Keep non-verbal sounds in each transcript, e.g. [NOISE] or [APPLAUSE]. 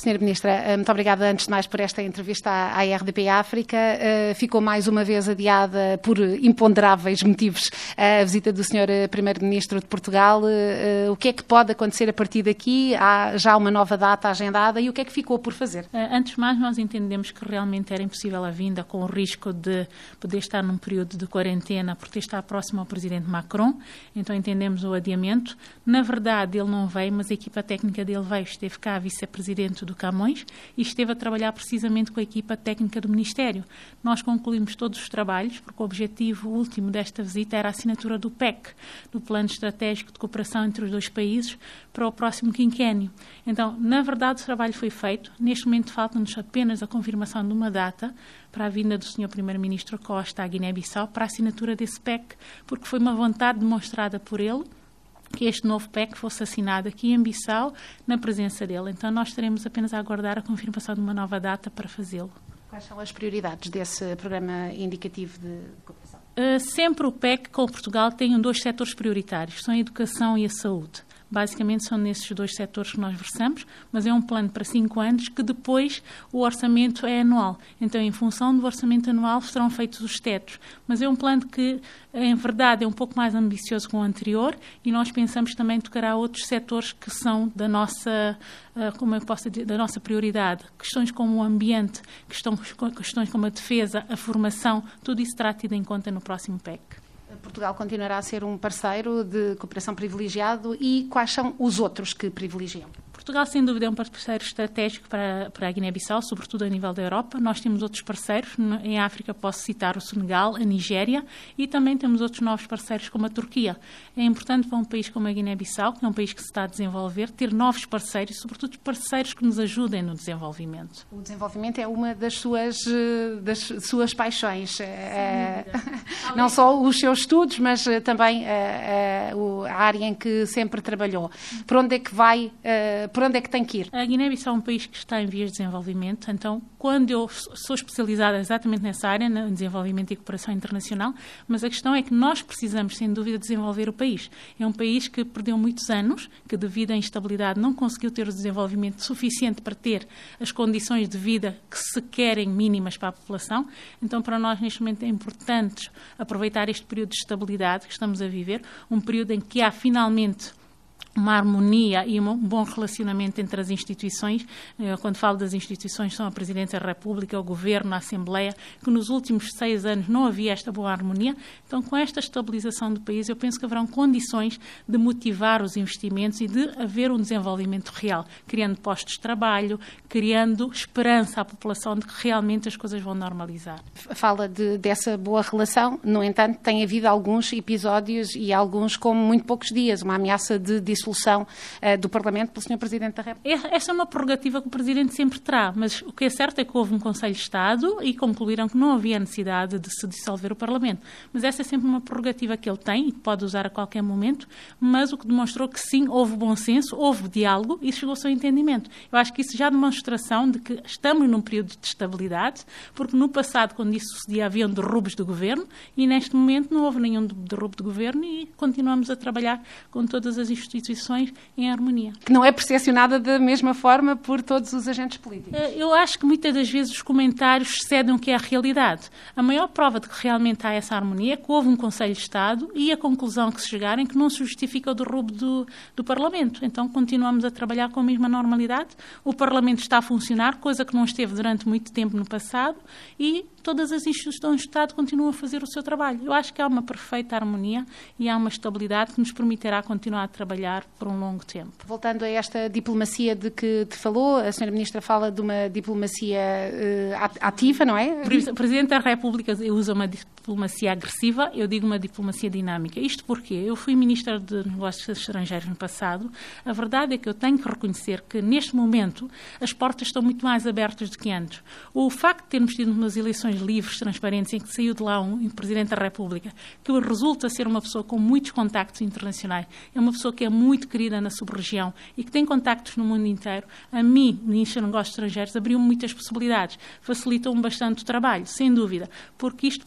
Senhora Ministra, eh, muito obrigada antes de mais por esta entrevista à RDP África. Eh, ficou mais uma vez adiada por imponderáveis motivos a visita do Sr. Primeiro-Ministro de Portugal. O que é que pode acontecer a partir daqui? Há já uma nova data agendada e o que é que ficou por fazer? Antes de mais, nós entendemos que realmente era impossível a vinda com o risco de poder estar num período de quarentena por ter estado próximo ao Presidente Macron. Então entendemos o adiamento. Na verdade, ele não veio, mas a equipa técnica dele veio. Esteve cá a vice-presidente do Camões e esteve a trabalhar precisamente com a equipa técnica do Ministério. Nós concluímos todos os trabalhos, porque o objetivo último desta visita era a assinatura do PEC, do Plano Estratégico de Cooperação entre os dois países, para o próximo quinquênio. Então, na verdade, o trabalho foi feito. Neste momento, falta-nos apenas a confirmação de uma data para a vinda do Sr. Primeiro-Ministro Costa à Guiné-Bissau para a assinatura desse PEC, porque foi uma vontade demonstrada por ele que este novo PEC fosse assinado aqui em Bissau, na presença dele. Então, nós estaremos apenas a aguardar a confirmação de uma nova data para fazê-lo. Quais são as prioridades desse programa indicativo de cooperação? Uh, sempre o PEC com Portugal tem dois setores prioritários, são a educação e a saúde. Basicamente são nesses dois setores que nós versamos, mas é um plano para cinco anos que depois o orçamento é anual. Então, em função do orçamento anual, serão feitos os tetos. Mas é um plano que, em verdade, é um pouco mais ambicioso que o anterior e nós pensamos também tocará outros setores que são da nossa, ah, como eu posso dizer, da nossa prioridade. Questões como o ambiente, questões como a defesa, a formação, tudo isso será tido em conta no próximo PEC. Portugal continuará a ser um parceiro de cooperação privilegiado e quais são os outros que privilegiam? Portugal, sem dúvida, é um parceiro estratégico para, para a Guiné-Bissau, sobretudo a nível da Europa. Nós temos outros parceiros. Em África, posso citar o Senegal, a Nigéria e também temos outros novos parceiros, como a Turquia. É importante para um país como a Guiné-Bissau, que é um país que se está a desenvolver, ter novos parceiros, sobretudo parceiros que nos ajudem no desenvolvimento. O desenvolvimento é uma das suas, eh, das suas paixões. É, [LAUGHS] não só os seus estudos, mas também a, a, a área em que sempre trabalhou. Por onde é que vai? Por onde é que tem que ir? A Guiné-Bissau é um país que está em vias de desenvolvimento, então, quando eu sou especializada exatamente nessa área, no desenvolvimento e cooperação internacional, mas a questão é que nós precisamos, sem dúvida, desenvolver o país. É um país que perdeu muitos anos, que devido à instabilidade não conseguiu ter o desenvolvimento suficiente para ter as condições de vida que se querem mínimas para a população. Então, para nós, neste momento, é importante aproveitar este período de estabilidade que estamos a viver, um período em que há finalmente uma harmonia e um bom relacionamento entre as instituições. Eh, quando falo das instituições, são a Presidência da República, o Governo, a Assembleia, que nos últimos seis anos não havia esta boa harmonia. Então, com esta estabilização do país, eu penso que haverão condições de motivar os investimentos e de haver um desenvolvimento real, criando postos de trabalho, criando esperança à população de que realmente as coisas vão normalizar. Fala de, dessa boa relação, no entanto, tem havido alguns episódios e alguns com muito poucos dias, uma ameaça de dissolução uh, do Parlamento pelo Sr. Presidente da República? Essa é uma prerrogativa que o Presidente sempre terá, mas o que é certo é que houve um Conselho de Estado e concluíram que não havia necessidade de se dissolver o Parlamento. Mas essa é sempre uma prerrogativa que ele tem e que pode usar a qualquer momento, mas o que demonstrou que sim, houve bom senso, houve diálogo e chegou ao entendimento. Eu acho que isso já é demonstração de que estamos num período de estabilidade, porque no passado, quando isso sucedia, haviam derrubos do governo e neste momento não houve nenhum derrubo de governo e continuamos a trabalhar com todas as instituições em harmonia. Que não é percepcionada da mesma forma por todos os agentes políticos. Eh, eu acho que muitas das vezes os comentários cedem o que é a realidade. A maior prova de que realmente há essa harmonia é que houve um Conselho de Estado e a conclusão que se chegaram é que não se justifica o derrubo do, do Parlamento. Então continuamos a trabalhar com a mesma normalidade. O Parlamento está a funcionar, coisa que não esteve durante muito tempo no passado, e todas as instituições do Estado continuam a fazer o seu trabalho. Eu acho que há uma perfeita harmonia e há uma estabilidade que nos permitirá continuar a trabalhar por um longo tempo. Voltando a esta diplomacia de que te falou, a Sra. Ministra fala de uma diplomacia uh, ativa, não é? O Presidente da República usa uma diplomacia agressiva, eu digo uma diplomacia dinâmica. Isto porque eu fui Ministra de Negócios Estrangeiros no passado. A verdade é que eu tenho que reconhecer que, neste momento, as portas estão muito mais abertas do que antes. O facto de termos tido umas eleições livres, transparentes, em que saiu de lá um, Presidente da República, que resulta ser uma pessoa com muitos contactos internacionais, é uma pessoa que é muito querida na sub-região e que tem contactos no mundo inteiro, a mim, Ministro de Negócios Estrangeiros, abriu muitas possibilidades, facilitou-me bastante o trabalho, sem dúvida, porque isto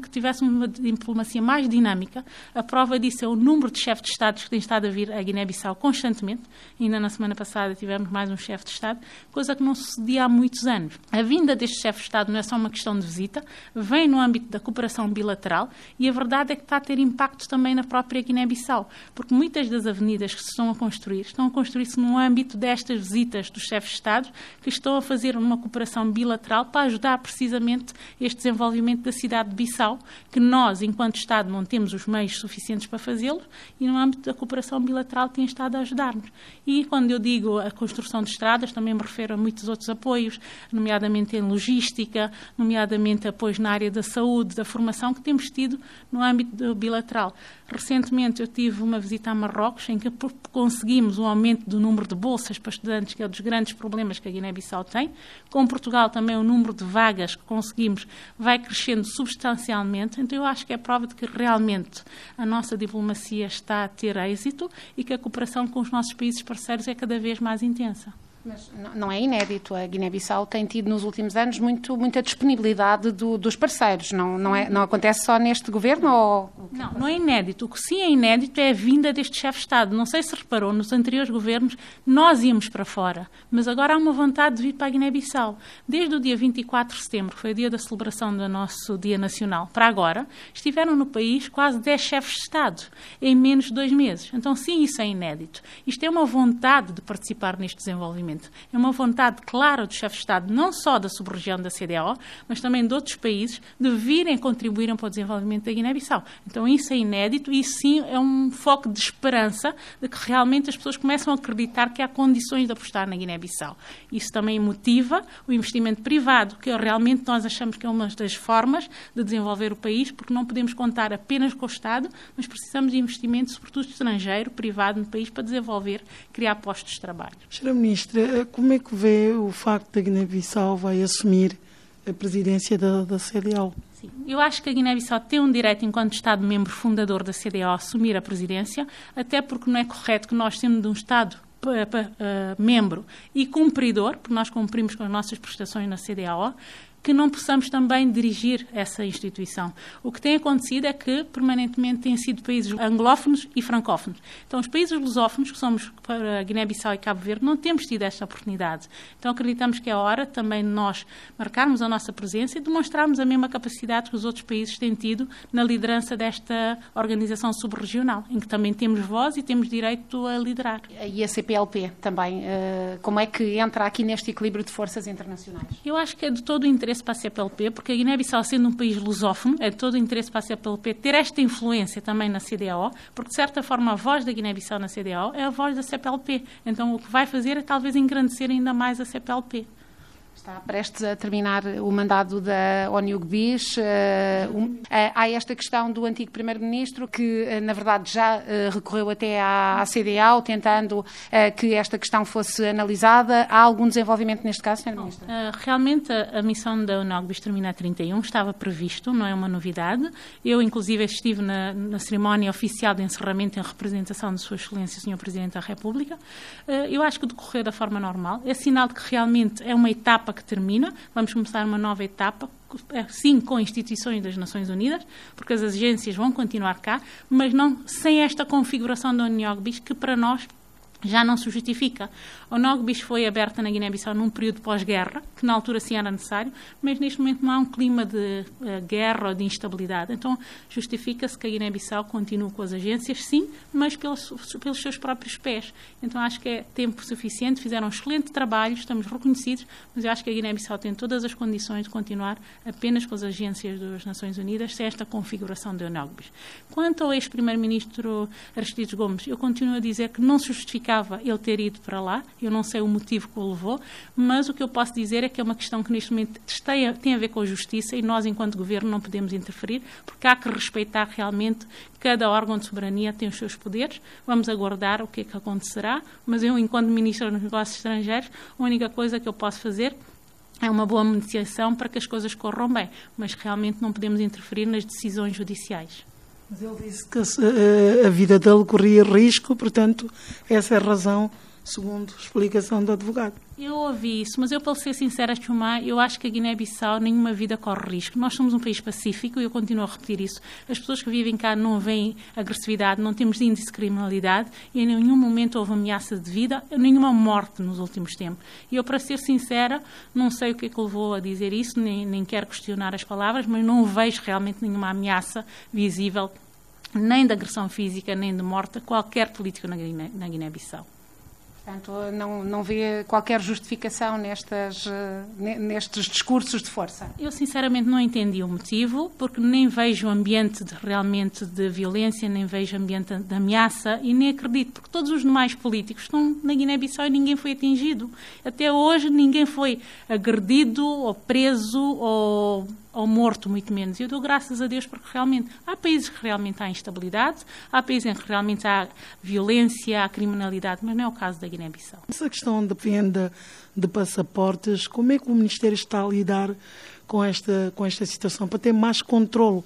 que tivéssemos uma diplomacia mais dinâmica. A prova disso é o número de chefes de Estados que tem estado a vir a Guiné-Bissau constantemente. Ainda na semana passada tivemos mais um chefe de Estado, coisa que não sucedia há muitos anos. A vinda deste chefe de Estado não é só uma questão de visita, vem no âmbito da cooperação bilateral e a verdade é que está a ter impacto também na própria Guiné-Bissau, porque muitas das avenidas que se estão a construir estão a construir-se no âmbito destas visitas dos chefes de Estado que estão a fazer uma cooperação bilateral para ajudar precisamente este desenvolvimento da cidade de Bissau, que nós, enquanto Estado, não temos os meios suficientes para fazê-lo e no âmbito da cooperação bilateral tem estado a ajudar-nos. E quando eu digo a construção de estradas, também me refiro a muitos outros apoios, nomeadamente em logística, nomeadamente apoios na área da saúde, da formação, que temos tido no âmbito bilateral. Recentemente eu tive uma visita a Marrocos, em que conseguimos um aumento do número de bolsas para estudantes, que é um dos grandes problemas que a Guiné-Bissau tem. Com Portugal também o número de vagas que conseguimos vai crescendo substancialmente. Então eu acho que é prova de que realmente a nossa diplomacia está a ter êxito e que a cooperação com os nossos países parceiros é cada vez mais intensa. Mas não é inédito. A Guiné-Bissau tem tido nos últimos anos muito, muita disponibilidade do, dos parceiros. Não, não, é, não acontece só neste governo? Ou... Não, não é inédito. O que sim é inédito é a vinda deste chefe de Estado. Não sei se reparou, nos anteriores governos nós íamos para fora, mas agora há uma vontade de vir para a Guiné-Bissau. Desde o dia 24 de setembro, que foi o dia da celebração do nosso Dia Nacional, para agora, estiveram no país quase 10 chefes de Estado em menos de dois meses. Então, sim, isso é inédito. Isto é uma vontade de participar neste desenvolvimento. É uma vontade clara do chefe de Estado, não só da sub-região da CDAO, mas também de outros países, de virem contribuírem para o desenvolvimento da Guiné-Bissau. Então isso é inédito e sim é um foco de esperança de que realmente as pessoas começam a acreditar que há condições de apostar na Guiné-Bissau. Isso também motiva o investimento privado, que realmente nós achamos que é uma das formas de desenvolver o país, porque não podemos contar apenas com o Estado, mas precisamos de investimento, sobretudo estrangeiro, privado no país, para desenvolver, criar postos de trabalho. Senhora Ministra, como é que vê o facto da Guiné-Bissau vai assumir a presidência da, da CDAO? Sim. Eu acho que a Guiné-Bissau tem um direito, enquanto Estado-membro fundador da CDAO, a assumir a presidência, até porque não é correto que nós, sendo de um Estado uh, membro e cumpridor, porque nós cumprimos com as nossas prestações na CDAO, que não possamos também dirigir essa instituição. O que tem acontecido é que, permanentemente, têm sido países anglófonos e francófonos. Então, os países lusófonos, que somos para Guiné-Bissau e Cabo Verde, não temos tido esta oportunidade. Então, acreditamos que é hora também de nós marcarmos a nossa presença e demonstrarmos a mesma capacidade que os outros países têm tido na liderança desta organização subregional, em que também temos voz e temos direito a liderar. E a CPLP também, eh, como é que entra aqui neste equilíbrio de forças internacionais? Eu acho que é de todo o interesse interesse para a CPLP, porque a Guiné-Bissau, sendo um país lusófono, é todo interesse para a CPLP ter esta influência também na CDAO, porque, de certa forma, a voz da Guiné-Bissau na CDAO é a voz da CPLP. Então, o que vai fazer é talvez engrandecer ainda mais a CPLP. Está prestes a terminar o mandado da ONU Bis. Eh, eh, há esta questão do antigo Primeiro-Ministro que, eh, na verdade, já recorreu até à CDAO, tentando que esta questão fosse analisada. Há algum desenvolvimento neste caso, Sra. Ministra? Realmente, a missão da ONU Bis termina a 31, estava previsto, não é uma novidade. Eu, inclusive, estive na, na cerimónia oficial de encerramento em representação de Sua Excelência, Sr. Presidente da República. Eu acho que decorreu da forma normal. É sinal de que realmente é uma etapa que termina, vamos começar uma nova etapa, sim com instituições das Nações Unidas, porque as agências vão continuar cá, mas não sem esta configuração da Uniógbis, que para nós já não se justifica. O Nogbis foi aberta na Guiné-Bissau num período pós-guerra, que na altura sim era necessário, mas neste momento não há um clima de uh, guerra ou de instabilidade. Então justifica-se que a Guiné-Bissau continue com as agências, sim, mas pelos, pelos, seus próprios pés. Então acho que é tempo suficiente, fizeram um excelente trabalho, estamos reconhecidos, mas eu acho que a Guiné-Bissau tem todas as condições de continuar apenas com as agências das Nações Unidas, sem esta configuração do Nogbis. Quanto ao ex-primeiro-ministro Aristides Gomes, eu continuo a dizer que não se justifica justificava ele ter ido para lá. Eu não sei o motivo que o levou, mas o que eu posso dizer é que é uma questão que neste momento tem a ver com a justiça e nós, enquanto governo, não podemos interferir, porque há que respeitar realmente cada órgão de soberania tem os seus poderes. Vamos aguardar o que é que acontecerá, mas eu, enquanto Ministro dos Negócios Estrangeiros, a única coisa que eu posso fazer é uma boa mediação para que as coisas corram bem, mas realmente não podemos interferir nas decisões judiciais. Mas ele disse que a, a vida dele corria risco, portanto, essa é a razão segundo explicação do advogado. Eu ouvi isso, mas eu, para ser sincera, Chumá, eu acho que a Guiné-Bissau nenhuma vida corre risco. Nós somos um país pacífico e eu continuo a repetir isso. As pessoas que vivem cá não veem agressividade, não temos índice de criminalidade e em nenhum momento houve ameaça de vida, nenhuma morte nos últimos tempos. E eu, para ser sincera, não sei o que é que levou a dizer isso, nem, nem quero questionar as palavras, mas não vejo realmente nenhuma ameaça visível, nem de agressão física, nem de morte, a qualquer político na Guiné-Bissau. Portanto, não, não vê qualquer justificação nestas, eh, nestes discursos de força? Eu, sinceramente, não entendi o motivo, porque nem vejo ambiente de, realmente de violência, nem vejo ambiente de ameaça e nem acredito, porque todos os demais políticos estão na Guiné-Bissau e ninguém foi atingido. Até hoje, ninguém foi agredido ou preso ou ou morto, muito menos. Eu dou graças a Deus porque realmente há países que realmente há instabilidade, há países em que realmente há violência, há criminalidade, mas não é o caso da Guiné-Bissau. Essa questão da venda de passaportes, como é que o Ministério está a lidar com esta, com esta situação para ter mais controle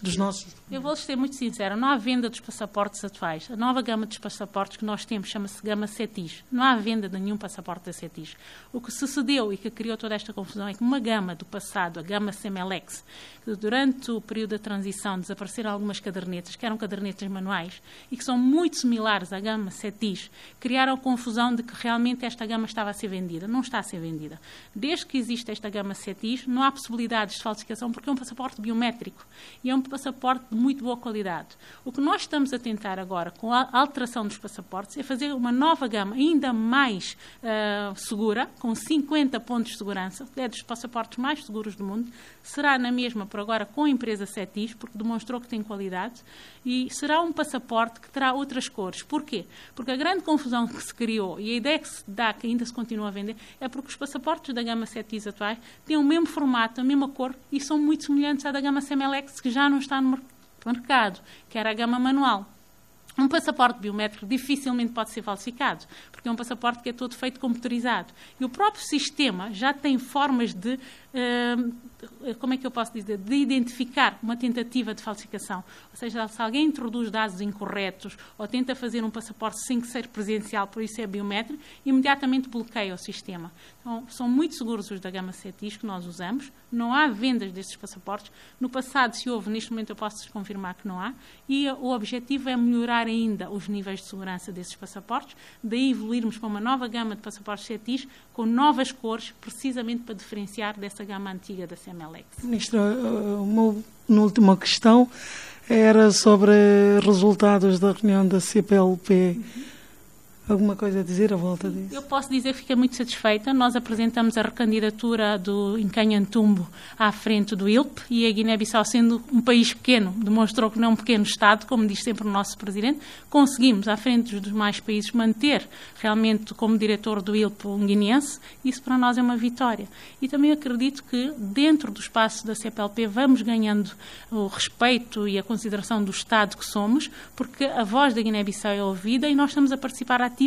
dos nossos. Eu vou ser muito sincera, não há venda dos passaportes atuais. A nova gama dos passaportes que nós temos chama-se gama CETIS. Não há venda de nenhum passaporte da CETIS. O que sucedeu e que criou toda esta confusão é que uma gama do passado, a gama CEMELEX, que durante o período da transição desapareceram algumas cadernetas, que eram cadernetas manuais, e que são muito similares à gama CETIS, criaram confusão de que realmente esta gama estava a ser vendida. Não está a ser vendida. Desde que existe esta gama CETIS, não há possibilidades de falsificação porque é um passaporte biométrico. E é um passaporte de muito boa qualidade. O que nós estamos a tentar agora, com a alteração dos passaportes, é fazer uma nova gama ainda mais uh, segura, com 50 pontos de segurança, é dos passaportes mais seguros do mundo. Será na mesma, por agora, com a empresa Cetis, porque demonstrou que tem qualidade, e será um passaporte que terá outras cores. Porquê? Porque a grande confusão que se criou e a ideia que se dá, que ainda se continua a vender, é porque os passaportes da gama Cetis atuais têm o mesmo formato, a mesma cor e são muito semelhantes à da gama Semelex, que já não está no mercado, que era a gama manual. Um passaporte biométrico dificilmente pode ser falsificado, porque é um passaporte que é todo feito computarizado. E o próprio sistema já tem formas de como é que eu posso dizer, de identificar uma tentativa de falsificação. Ou seja, se alguém introduz dados incorretos ou tenta fazer um passaporte sem que seja presencial, por isso é biométrico, imediatamente bloqueia o sistema. Então, são muito seguros os da gama CETIS que nós usamos. Não há vendas desses passaportes. No passado, se houve, neste momento eu posso confirmar que não há. E o objetivo é melhorar ainda os níveis de segurança desses passaportes, daí evoluirmos para uma nova gama de passaportes CETIS com novas cores, precisamente para diferenciar dessa essa gama antiga da CMLX. Ministra, uma, uma última questão era sobre resultados da reunião da CPLP. Uhum. Alguma coisa a dizer à volta disso? Eu posso dizer que fiquei muito satisfeita. Nós apresentamos a recandidatura do Encanhantumbo à frente do ILP e a Guiné-Bissau, sendo um país pequeno, demonstrou que não é um pequeno Estado, como diz sempre o nosso Presidente. Conseguimos, à frente dos demais países, manter realmente como diretor do ILP um guineense. Isso para nós é uma vitória. E também acredito que, dentro do espaço da CPLP, vamos ganhando o respeito e a consideração do Estado que somos, porque a voz da Guiné-Bissau é ouvida e nós estamos a participar ativamente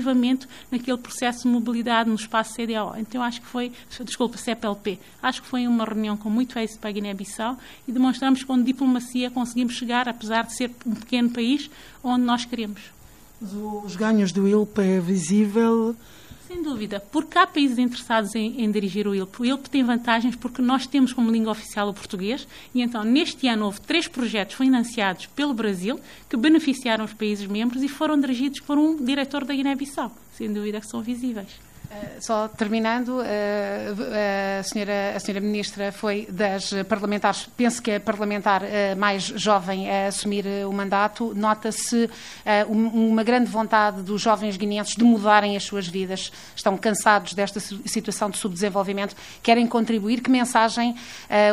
naquele processo de mobilidade no espaço CDO. Então, acho que foi, desculpa, CPLP, acho que foi uma reunião com muito êxito para a Guiné-Bissau e demonstramos que com diplomacia conseguimos chegar, apesar de ser um pequeno país, onde nós queremos. Os ganhos do ILP é visível sem dúvida, porque há países interessados em, em, dirigir o ILP. O ILP tem vantagens porque nós temos como língua oficial o português e então neste ano houve três projetos financiados pelo Brasil que beneficiaram os países membros e foram dirigidos por um diretor da Guiné-Bissau. Sem dúvida que são visíveis. Eh, só terminando, eh, a senhora, a senhora Ministra foi das parlamentares, penso que é a parlamentar eh, mais jovem a assumir o mandato. Nota-se uma grande vontade dos jovens guineenses de mudarem as suas vidas. Estão cansados desta situação de subdesenvolvimento, querem contribuir. Que mensagem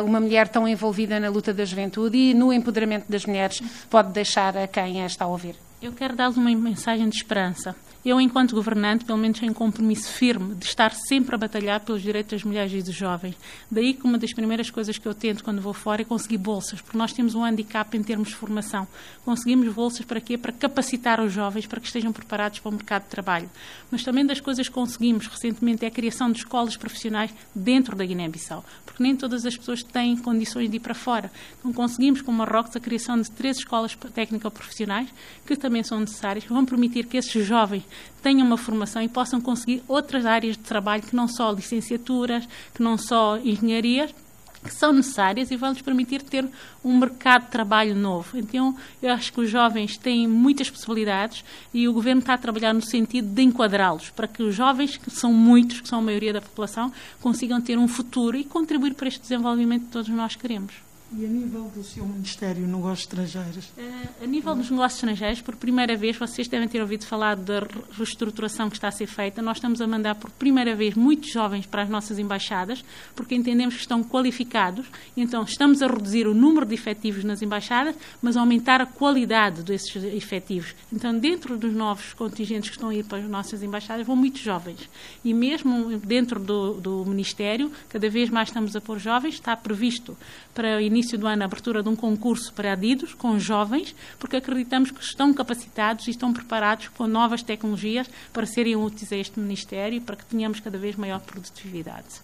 uma mulher tão envolvida na luta da juventude e no empoderamento das mulheres pode deixar a quem a está a ouvir? Eu quero dar-lhes uma mensagem de esperança. Eu, enquanto governante, pelo menos tenho um compromisso firme de estar sempre a batalhar pelos direitos das mulheres e dos jovens. Daí que uma das primeiras coisas que eu tento quando vou fora é conseguir bolsas, porque nós temos um handicap em termos de formação. Conseguimos bolsas para quê? Para capacitar os jovens para que estejam preparados para o mercado de trabalho. Mas também das coisas que conseguimos recentemente é a criação de escolas profissionais dentro da Guiné-Bissau, porque nem todas as pessoas têm condições de ir para fora. Então conseguimos com Marrocos a criação de três escolas técnico-profissionais que também são necessárias, que vão permitir que esses jovens tenham uma formação e possam conseguir outras áreas de trabalho que não só licenciaturas, que não só engenharias, que são necessárias e vão-nos permitir ter um mercado de trabalho novo. Então, eu acho que os jovens têm muitas possibilidades e o Governo está a trabalhar no sentido de enquadrá-los, para que os jovens, que são muitos, que são a maioria da população, consigam ter um futuro e contribuir para este desenvolvimento que todos nós queremos. E a nível do seu Ministério Negócios Estrangeiros? Uh, a nível dos negócios estrangeiros, por primeira vez, vocês devem ter ouvido falar da reestruturação que está a ser feita. Nós estamos a mandar por primeira vez muitos jovens para as nossas embaixadas, porque entendemos que estão qualificados. Então, estamos a reduzir o número de efetivos nas embaixadas, mas a aumentar a qualidade desses efetivos. Então, dentro dos novos contingentes que estão a ir para as nossas embaixadas, vão muitos jovens. E mesmo dentro do, do Ministério, cada vez mais estamos a pôr jovens. Está previsto para o início início do ano a abertura de um concurso para adidos com jovens, porque acreditamos que estão capacitados e estão preparados com novas tecnologias para serem úteis a este Ministério para que tenhamos cada vez maior produtividade.